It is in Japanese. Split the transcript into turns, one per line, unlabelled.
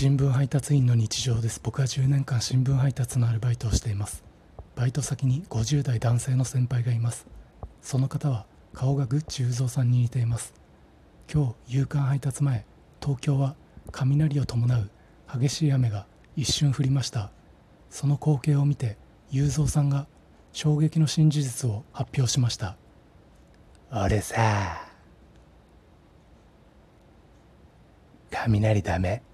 新聞配達員の日常です。僕は10年間新聞配達のアルバイトをしています。バイト先に50代男性の先輩がいます。その方は顔がグッチ雄三さんに似ています。今日夕刊配達前東京は雷を伴う激しい雨が一瞬降りました。その光景を見て雄三さんが衝撃の新事実を発表しました。俺さ。雷ダメ。